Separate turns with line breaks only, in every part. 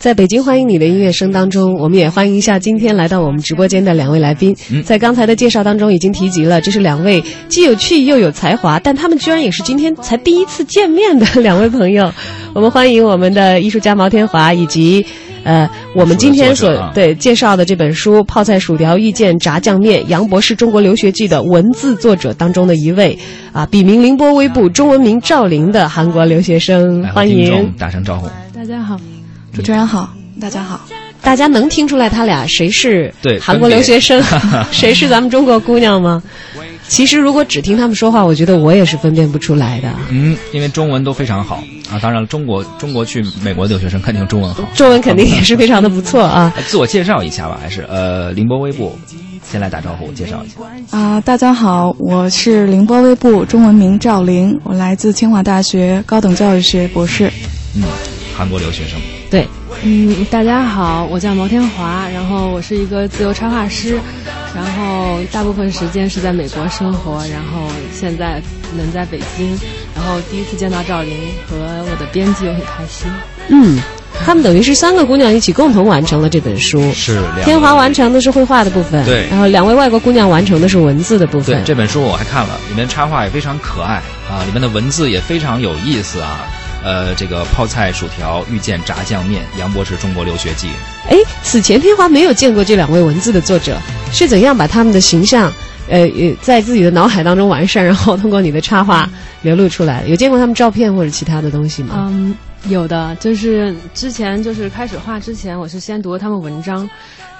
在北京欢迎你的音乐声当中，我们也欢迎一下今天来到我们直播间的两位来宾。在刚才的介绍当中已经提及了，这是两位既有趣又有才华，但他们居然也是今天才第一次见面的 两位朋友。我们欢迎我们的艺术家毛天华，以及呃，我们今天所对介绍的这本书《泡菜薯条遇见炸酱面：杨博士中国留学记》的文字作者当中的一位啊，笔名凌波微步，中文名赵林的韩国留学生。欢迎，
打声招呼。
大家好。主持人好，大家好，
大家能听出来他俩谁是
对
韩国留学生，谁是咱们中国姑娘吗？其实如果只听他们说话，我觉得我也是分辨不出来的。
嗯，因为中文都非常好啊。当然了，中国中国去美国留学生肯定中文好，
中文肯定也是非常的不错啊。
自我介绍一下吧，还是呃，凌波微步先来打招呼，介绍一下
啊。大家好，我是凌波微步，中文名赵玲，我来自清华大学高等教育学博士。
嗯，韩国留学生。
对，
嗯，大家好，我叫毛天华，然后我是一个自由插画师，然后大部分时间是在美国生活，然后现在能在北京，然后第一次见到赵琳和我的编辑，我很开心。
嗯，他们等于是三个姑娘一起共同完成了这本书。
是，
天华完成的是绘画的部分，
对，
然后两位外国姑娘完成的是文字的部分。
对，这本书我还看了，里面插画也非常可爱啊，里面的文字也非常有意思啊。呃，这个泡菜薯条遇见炸酱面，杨博士中国留学记。
哎，此前天华没有见过这两位文字的作者，是怎样把他们的形象，呃，在自己的脑海当中完善，然后通过你的插画流露出来？有见过他们照片或者其他的东西吗？
嗯，有的，就是之前就是开始画之前，我是先读了他们文章。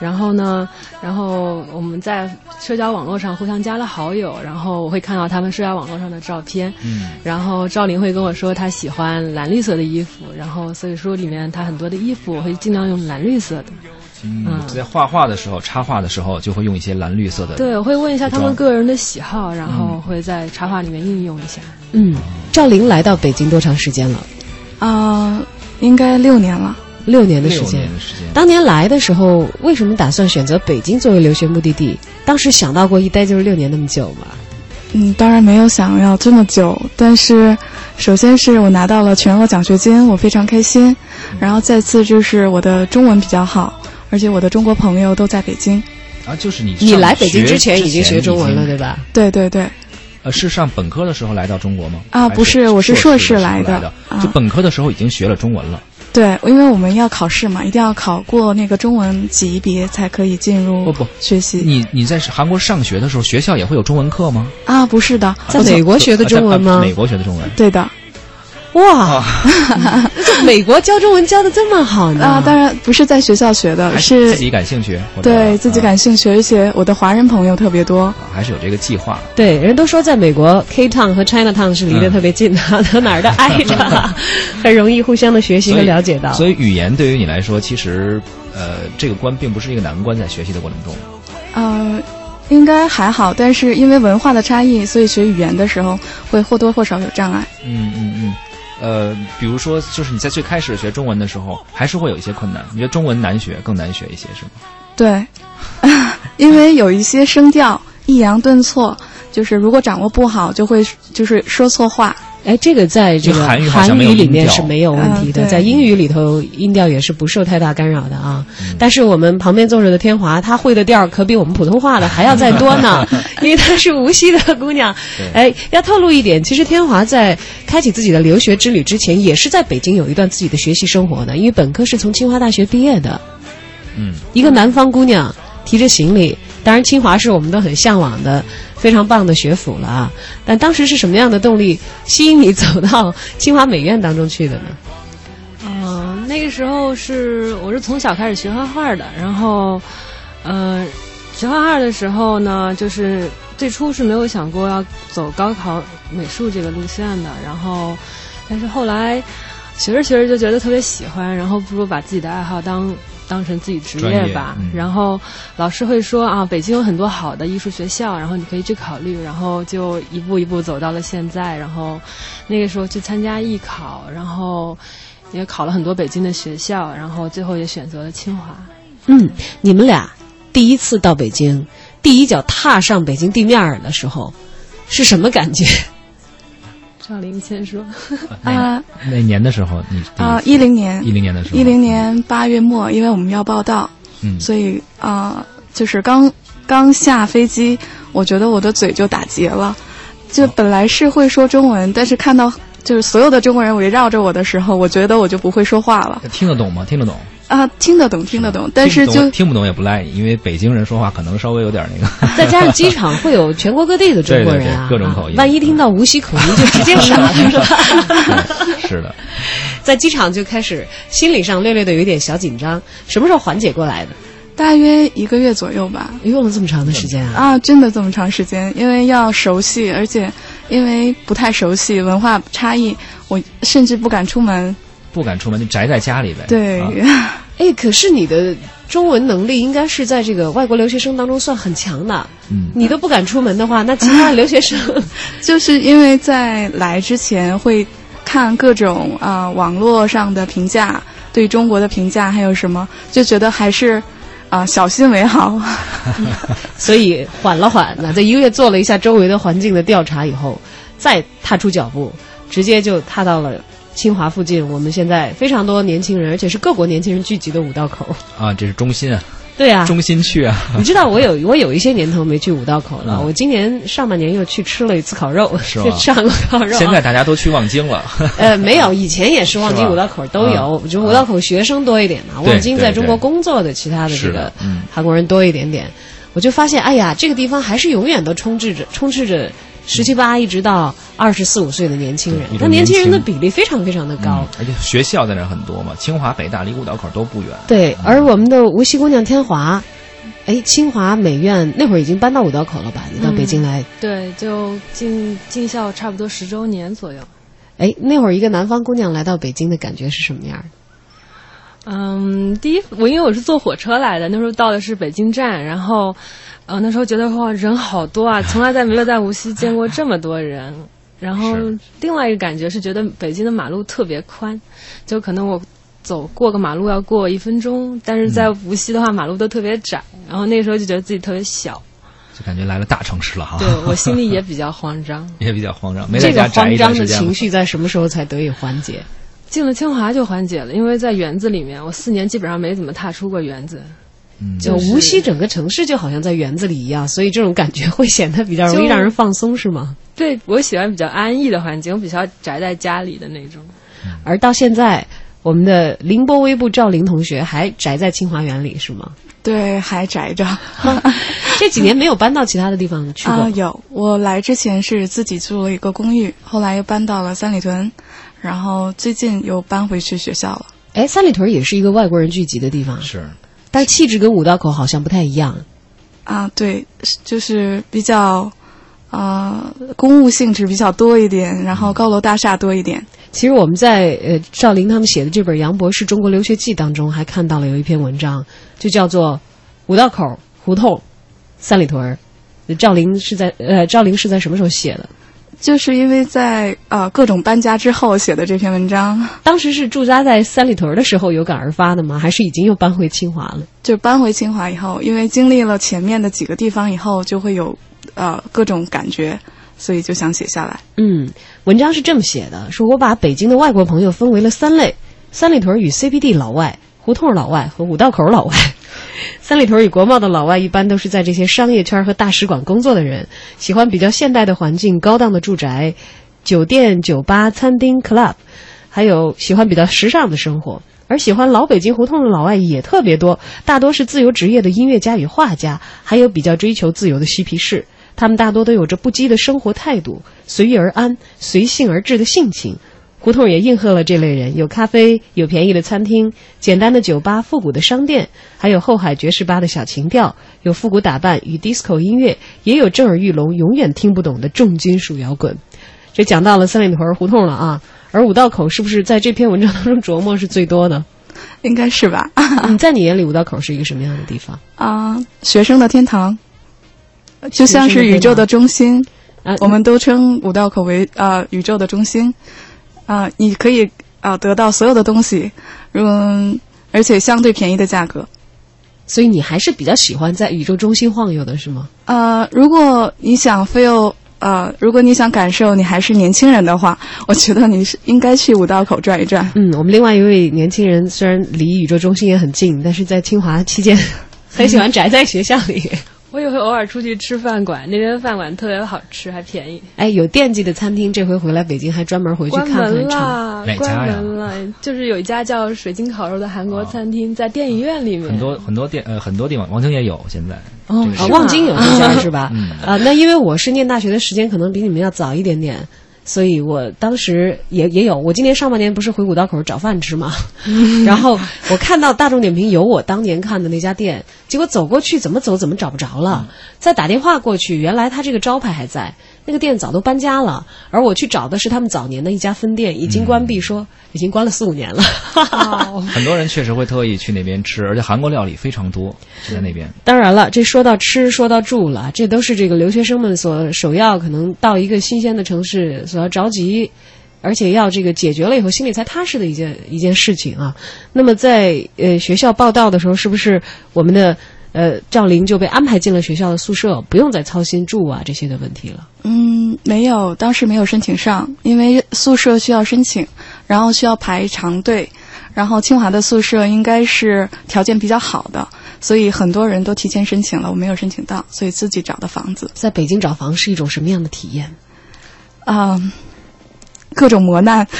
然后呢，然后我们在社交网络上互相加了好友，然后我会看到他们社交网络上的照片。嗯。然后赵琳会跟我说，她喜欢蓝绿色的衣服，然后所以说里面她很多的衣服我会尽量用蓝绿色的。
嗯。在画画的时候，插画的时候就会用一些蓝绿色的。
对，我会问一下他们个人的喜好，然后会在插画里面应用一下。
嗯。赵琳来到北京多长时间了？
啊，应该六年了。
六年的时间，当年来的时候，为什么打算选择北京作为留学目的地？当时想到过一待就是六年那么久吗？
嗯，当然没有想要这么久，但是首先是我拿到了全额奖学金，我非常开心。然后再次就是我的中文比较好，而且我的中国朋友都在北京。
啊，就是你
你来北京之前
已
经学中文了，对吧？
对对对。
呃，是上本科的时候来到中国吗？
啊，不是，我是硕士
来
的。
就本科的时候已经学了中文了。
对，因为我们要考试嘛，一定要考过那个中文级别才可以进入。
不不，
学习。
你你在韩国上学的时候，学校也会有中文课吗？
啊，不是的，
在美国学的中文吗？
美国学的中文。
对的。
哇，美国教中文教的这么好呢？
啊，当然不是在学校学的，是
自己感兴趣。
对自己感兴趣，而且我的华人朋友特别多，
还是有这个计划。
对，人都说在美国，K Town 和 China Town 是离得特别近的，都 哪儿都挨着，很容易互相的学习和了解到。
所以语言对于你来说，其实呃，这个关并不是一个难关，在学习的过程中。
呃，应该还好，但是因为文化的差异，所以学语言的时候会或多或少有障碍。
嗯嗯嗯。呃，比如说，就是你在最开始学中文的时候，还是会有一些困难。你觉得中文难学，更难学一些，是吗？
对，因为有一些声调抑扬顿挫，就是如果掌握不好，就会就是说错话。
哎，这个在这个韩语里面是没有问题的，在英语里头音调也是不受太大干扰的啊。但是我们旁边坐着的天华，她会的调可比我们普通话的还要再多呢，因为她是无锡的姑娘。哎，要透露一点，其实天华在开启自己的留学之旅之前，也是在北京有一段自己的学习生活的，因为本科是从清华大学毕业的。
嗯，
一个南方姑娘提着行李，当然清华是我们都很向往的。非常棒的学府了啊！但当时是什么样的动力吸引你走到清华美院当中去的呢？
嗯，那个时候是我是从小开始学画画的，然后，呃，学画画的时候呢，就是最初是没有想过要走高考美术这个路线的，然后，但是后来学着学着就觉得特别喜欢，然后不如把自己的爱好当。当成自己职业吧，然后老师会说啊，北京有很多好的艺术学校，然后你可以去考虑，然后就一步一步走到了现在。然后那个时候去参加艺考，然后也考了很多北京的学校，然后最后也选择了清华。
嗯，你们俩第一次到北京，第一脚踏上北京地面的时候，是什么感觉？
赵林先说。
啊，
那年的时候你
啊，一零年，
一零年的时候，
一零年八月末，因为我们要报道，
嗯，
所以啊，就是刚刚下飞机，我觉得我的嘴就打结了，就本来是会说中文，但是看到就是所有的中国人围绕着我的时候，我觉得我就不会说话了。
听得懂吗？听得懂。
啊，听得懂，听得懂，但是就
听不懂也不赖你，因为北京人说话可能稍微有点那
个。再加上机场会有全国各地的中国人啊，
各种口音，
万一听到无锡口音就直接傻了，是吧？
是的，
在机场就开始心理上略略的有一点小紧张，什么时候缓解过来的？
大约一个月左右吧，
用了这么长的时间啊！
啊，真的这么长时间，因为要熟悉，而且因为不太熟悉文化差异，我甚至不敢出门。
不敢出门就宅在家里呗。
对，
哎，可是你的中文能力应该是在这个外国留学生当中算很强的。
嗯，
你都不敢出门的话，那其他的留学生，
就是因为在来之前会看各种啊网络上的评价，对中国的评价还有什么，就觉得还是啊小心为好。
所以缓了缓，那在一个月做了一下周围的环境的调查以后，再踏出脚步，直接就踏到了。清华附近，我们现在非常多年轻人，而且是各国年轻人聚集的五道口
啊，这是中心啊，
对啊，
中心去啊。
你知道我有我有一些年头没去五道口了，我今年上半年又去吃了一次烤肉，
是吧？
上过烤肉。
现在大家都去望京了。
呃，没有，以前也是望京五道口都有，就五道口学生多一点嘛。望京在中国工作的其他的这个韩国人多一点点，我就发现，哎呀，这个地方还是永远都充斥着充斥着。十七八一直到二十四五岁的年轻人，那年轻人的比例非常非常的高，
而且学校在那儿很多嘛，清华、北大离五道口都不远。
对，而我们的无锡姑娘天华，哎，清华美院那会儿已经搬到五道口了吧？你到北京来，
对，就进进校差不多十周年左右。
哎，那会儿一个南方姑娘来到北京的感觉是什么样？
嗯，第一，我因为我是坐火车来的，那时候到的是北京站，然后。呃，那时候觉得哇，人好多啊，从来在没有在无锡见过这么多人。然后另外一个感觉是觉得北京的马路特别宽，就可能我走过个马路要过一分钟，但是在无锡的话马路都特别窄。然后那个时候就觉得自己特别小，
就感觉来了大城市了哈。
对我心里也比较慌张，
也比较慌张。
没这个慌张的情绪在什么时候才得以缓解？
进了清华就缓解了，因为在园子里面，我四年基本上没怎么踏出过园子。
就无锡整个城市就好像在园子里一样，所以这种感觉会显得比较容易让人放松，是吗？
对，我喜欢比较安逸的环境，我比较宅在家里的那种。
而到现在，我们的凌波微步赵林同学还宅在清华园里，是吗？
对，还宅着。
这几年没有搬到其他的地方去过。
有，我来之前是自己租了一个公寓，后来又搬到了三里屯，然后最近又搬回去学校了。
哎，三里屯也是一个外国人聚集的地方。
是。
但气质跟五道口好像不太一样，
啊，对，就是比较，呃，公务性质比较多一点，然后高楼大厦多一点。
其实我们在呃赵林他们写的这本《杨博士中国留学记》当中，还看到了有一篇文章，就叫做《五道口胡同三里屯》。赵林是在呃赵林是在什么时候写的？
就是因为在呃各种搬家之后写的这篇文章。
当时是驻扎在三里屯的时候有感而发的吗？还是已经又搬回清华了？
就搬回清华以后，因为经历了前面的几个地方以后，就会有呃各种感觉，所以就想写下来。
嗯，文章是这么写的：说我把北京的外国朋友分为了三类，三里屯儿与 CBD 老外、胡同老外和五道口老外。三里屯儿与国贸的老外一般都是在这些商业圈和大使馆工作的人，喜欢比较现代的环境、高档的住宅、酒店、酒吧、餐厅、club，还有喜欢比较时尚的生活。而喜欢老北京胡同的老外也特别多，大多是自由职业的音乐家与画家，还有比较追求自由的嬉皮士。他们大多都有着不羁的生活态度，随遇而安、随性而至的性情。胡同也应和了这类人，有咖啡，有便宜的餐厅，简单的酒吧，复古的商店，还有后海爵士吧的小情调，有复古打扮与 disco 音乐，也有震耳欲聋、永远听不懂的重金属摇滚。这讲到了三里屯胡同了啊，而五道口是不是在这篇文章当中琢磨是最多的？
应该是吧？
你在你眼里五道口是一个什么样的地方？
啊，学生的天堂，就像是宇宙的中心。啊，我们都称五道口为啊宇宙的中心。啊，你可以啊得到所有的东西，嗯，而且相对便宜的价格，
所以你还是比较喜欢在宇宙中心晃悠的是吗？
呃，如果你想 feel 呃，如果你想感受你还是年轻人的话，我觉得你是应该去五道口转一转。
嗯，我们另外一位年轻人虽然离宇宙中心也很近，但是在清华期间 很喜欢宅在学校里。
我也会偶尔出去吃饭馆，那边饭馆特别好吃，还便宜。
哎，有惦记的餐厅，这回回来北京还专门回去看看
了。关门了，就是有一家叫水晶烤肉的韩国餐厅，在电影院里面。
很多很多店呃很多地方，望京也有现在。
哦，望京有 一家是吧？啊，那因为我是念大学的时间可能比你们要早一点点。所以我当时也也有，我今年上半年不是回五道口找饭吃嘛，然后我看到大众点评有我当年看的那家店，结果走过去怎么走怎么找不着了，再打电话过去，原来他这个招牌还在。那个店早都搬家了，而我去找的是他们早年的一家分店，已经关闭，说已经关了四五年了。
很多人确实会特意去那边吃，而且韩国料理非常多，就在那边。
当然了，这说到吃，说到住了，这都是这个留学生们所首要可能到一个新鲜的城市所要着急，而且要这个解决了以后心里才踏实的一件一件事情啊。那么在呃学校报道的时候，是不是我们的？呃，赵琳就被安排进了学校的宿舍，不用再操心住啊这些的问题了。
嗯，没有，当时没有申请上，因为宿舍需要申请，然后需要排长队，然后清华的宿舍应该是条件比较好的，所以很多人都提前申请了，我没有申请到，所以自己找的房子。
在北京找房是一种什么样的体验？
啊。各种磨难，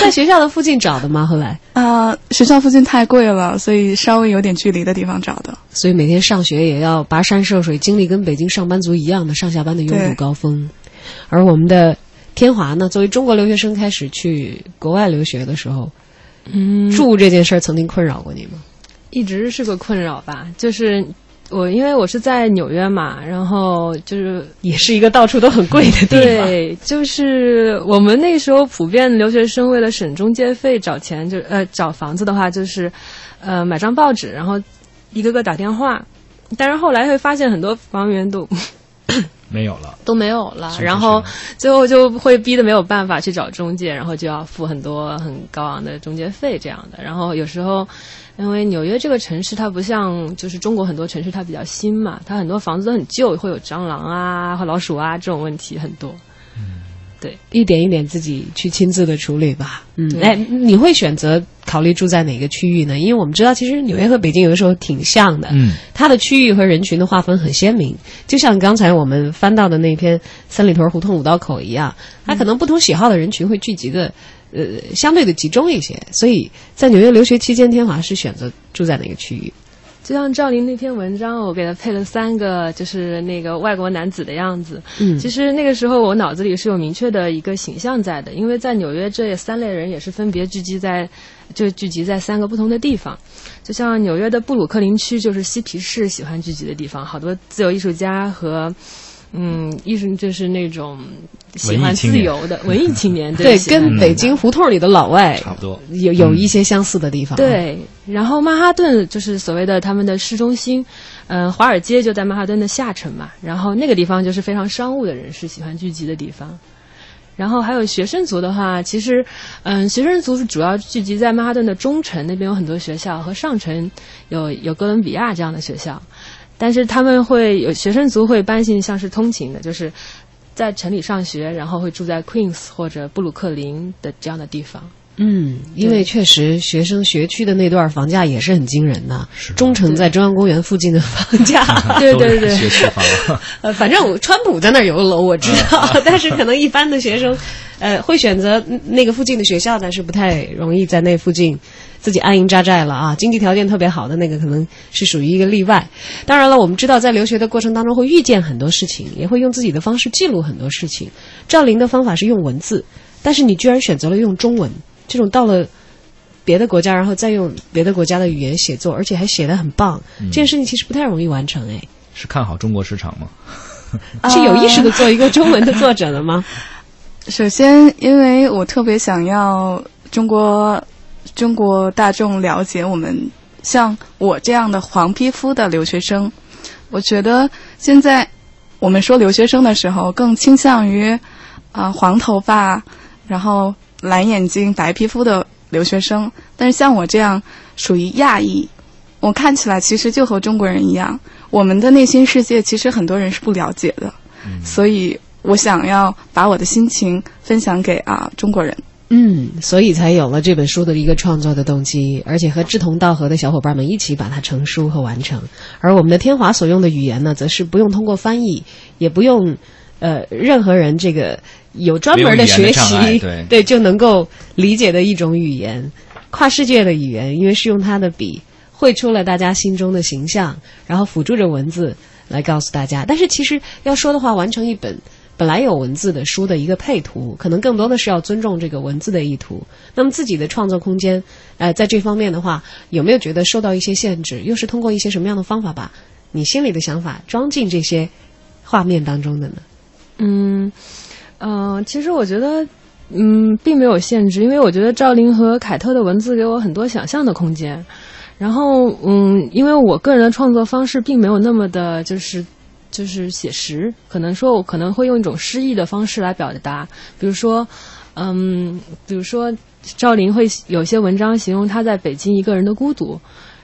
在学校的附近找的吗？后来
啊，学校附近太贵了，所以稍微有点距离的地方找的。
所以每天上学也要跋山涉水，经历跟北京上班族一样的上下班的拥堵高峰。而我们的天华呢，作为中国留学生开始去国外留学的时候，嗯，住这件事儿曾经困扰过你吗？
一直是个困扰吧，就是。我因为我是在纽约嘛，然后就是
也是一个到处都很贵的
地方。对，就是我们那时候普遍留学生为了省中介费找钱，就呃找房子的话就是，呃买张报纸，然后一个个打电话。但是后来会发现很多房源都
没有了，
都没有了。然后最后就会逼得没有办法去找中介，然后就要付很多很高昂的中介费这样的。然后有时候。因为纽约这个城市，它不像就是中国很多城市，它比较新嘛，它很多房子都很旧，会有蟑螂啊和老鼠啊这种问题很多。嗯，对，
一点一点自己去亲自的处理吧。嗯，哎，你会选择考虑住在哪个区域呢？因为我们知道，其实纽约和北京有的时候挺像的。嗯，它的区域和人群的划分很鲜明，就像刚才我们翻到的那篇三里屯胡同五道口一样，它可能不同喜好的人群会聚集的。呃，相对的集中一些，所以在纽约留学期间，天华是选择住在哪个区域？
就像赵琳那篇文章，我给他配了三个，就是那个外国男子的样子。嗯，其实那个时候我脑子里是有明确的一个形象在的，因为在纽约这三类人也是分别聚集在，就聚集在三个不同的地方。就像纽约的布鲁克林区，就是嬉皮士喜欢聚集的地方，好多自由艺术家和。嗯，艺术就是那种喜欢自由的 文艺青年，
对，跟北京胡同里的老外
差不多，
有有一些相似的地方。
对，然后曼哈顿就是所谓的他们的市中心，嗯，华尔街就在曼哈顿的下城嘛，然后那个地方就是非常商务的人士喜欢聚集的地方。然后还有学生族的话，其实，嗯，学生族是主要聚集在曼哈顿的中城那边有很多学校，和上城有有哥伦比亚这样的学校。但是他们会有学生族会搬进像是通勤的，就是在城里上学，然后会住在 Queens 或者布鲁克林的这样的地方。
嗯，因为确实学生学区的那段房价也是很惊人的。中城在中央公园附近的房价，
对 对对，
学区房。
呃，反正川普在那儿有个楼，我知道。但是可能一般的学生，呃，会选择那个附近的学校，但是不太容易在那附近。自己安营扎寨了啊！经济条件特别好的那个可能是属于一个例外。当然了，我们知道在留学的过程当中会遇见很多事情，也会用自己的方式记录很多事情。赵琳的方法是用文字，但是你居然选择了用中文，这种到了别的国家然后再用别的国家的语言写作，而且还写得很棒，这件事情其实不太容易完成哎。
是看好中国市场吗？
是有意识的做一个中文的作者了吗？
首先，因为我特别想要中国。中国大众了解我们，像我这样的黄皮肤的留学生，我觉得现在我们说留学生的时候，更倾向于啊黄头发，然后蓝眼睛、白皮肤的留学生。但是像我这样属于亚裔，我看起来其实就和中国人一样，我们的内心世界其实很多人是不了解的。所以我想要把我的心情分享给啊中国人。
嗯，所以才有了这本书的一个创作的动机，而且和志同道合的小伙伴们一起把它成书和完成。而我们的天华所用的语言呢，则是不用通过翻译，也不用呃任何人这个有专门的学习，
对
对就能够理解的一种语言，跨世界的语言，因为是用他的笔绘出了大家心中的形象，然后辅助着文字来告诉大家。但是其实要说的话，完成一本。本来有文字的书的一个配图，可能更多的是要尊重这个文字的意图。那么自己的创作空间，呃，在这方面的话，有没有觉得受到一些限制？又是通过一些什么样的方法把你心里的想法装进这些画面当中的呢？
嗯，呃，其实我觉得，嗯，并没有限制，因为我觉得赵琳和凯特的文字给我很多想象的空间。然后，嗯，因为我个人的创作方式并没有那么的，就是。就是写实，可能说我可能会用一种诗意的方式来表达，比如说，嗯，比如说赵琳会有些文章形容她在北京一个人的孤独，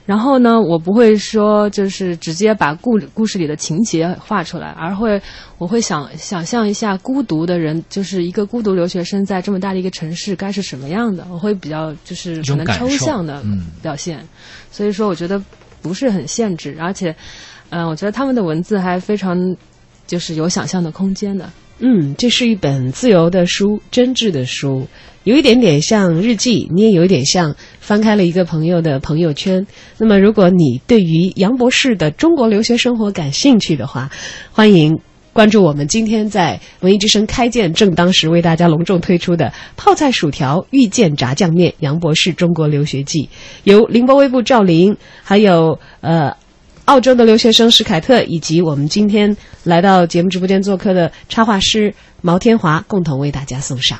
然后呢，我不会说就是直接把故故事里的情节画出来，而会我会想想象一下孤独的人，就是一个孤独留学生在这么大的一个城市该是什么样的，我会比较就是可能抽象的表现，所以说我觉得不是很限制，而且。嗯，我觉得他们的文字还非常，就是有想象的空间的。
嗯，这是一本自由的书，真挚的书，有一点点像日记，你也有一点像翻开了一个朋友的朋友圈。那么，如果你对于杨博士的中国留学生活感兴趣的话，欢迎关注我们今天在文艺之声开建正当时为大家隆重推出的《泡菜薯条遇见炸酱面：杨博士中国留学记》，由凌波微步赵琳，还有呃。澳洲的留学生史凯特，以及我们今天来到节目直播间做客的插画师毛天华，共同为大家送上。